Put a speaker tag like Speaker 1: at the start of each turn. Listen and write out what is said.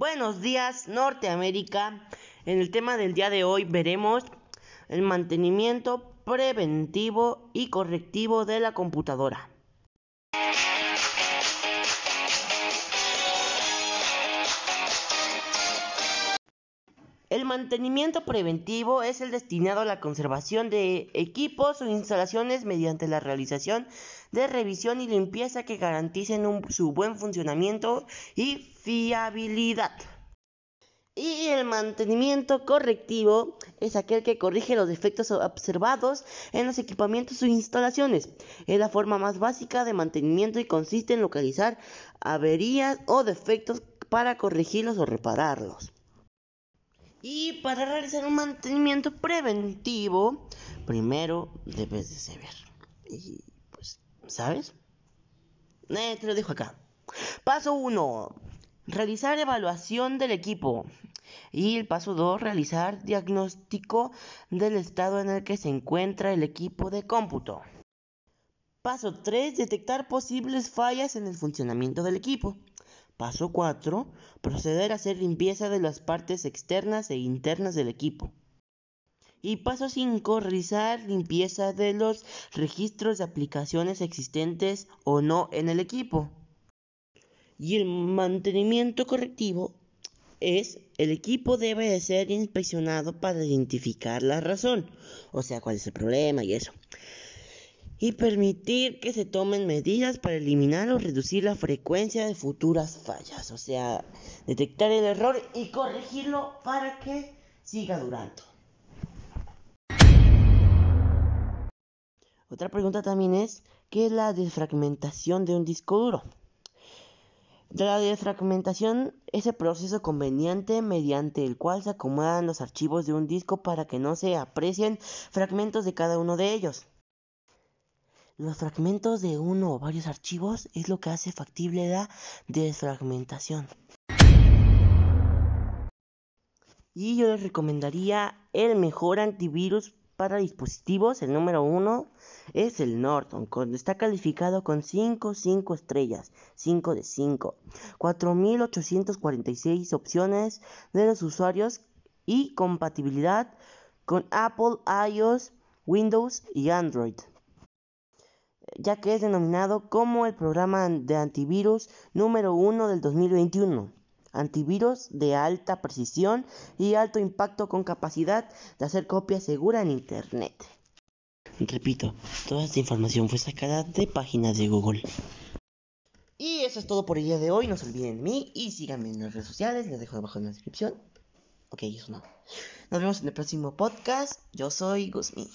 Speaker 1: Buenos días, Norteamérica. En el tema del día de hoy veremos el mantenimiento preventivo y correctivo de la computadora. El mantenimiento preventivo es el destinado a la conservación de equipos o instalaciones mediante la realización de revisión y limpieza que garanticen su buen funcionamiento y fiabilidad. Y el mantenimiento correctivo es aquel que corrige los defectos observados en los equipamientos o instalaciones. Es la forma más básica de mantenimiento y consiste en localizar averías o defectos para corregirlos o repararlos. Y para realizar un mantenimiento preventivo, primero debes de saber. Y pues, ¿sabes? Eh, te lo dejo acá. Paso 1. Realizar evaluación del equipo. Y el paso 2. Realizar diagnóstico del estado en el que se encuentra el equipo de cómputo. Paso 3. Detectar posibles fallas en el funcionamiento del equipo. Paso 4. Proceder a hacer limpieza de las partes externas e internas del equipo. Y paso 5. Realizar limpieza de los registros de aplicaciones existentes o no en el equipo. Y el mantenimiento correctivo es el equipo debe de ser inspeccionado para identificar la razón, o sea, cuál es el problema y eso y permitir que se tomen medidas para eliminar o reducir la frecuencia de futuras fallas, o sea, detectar el error y corregirlo para que siga durando. Otra pregunta también es, ¿qué es la desfragmentación de un disco duro? La desfragmentación es el proceso conveniente mediante el cual se acomodan los archivos de un disco para que no se aprecien fragmentos de cada uno de ellos. Los fragmentos de uno o varios archivos es lo que hace factible la desfragmentación. Y yo les recomendaría el mejor antivirus para dispositivos. El número uno es el Norton. Está calificado con 5, 5 estrellas. 5 de 5. 4846 opciones de los usuarios y compatibilidad con Apple, iOS, Windows y Android ya que es denominado como el programa de antivirus número uno del 2021. Antivirus de alta precisión y alto impacto con capacidad de hacer copia segura en Internet. Repito, toda esta información fue sacada de páginas de Google. Y eso es todo por el día de hoy. No se olviden de mí y síganme en las redes sociales. Les dejo abajo en la descripción. Ok, eso no. Nos vemos en el próximo podcast. Yo soy Guzmi.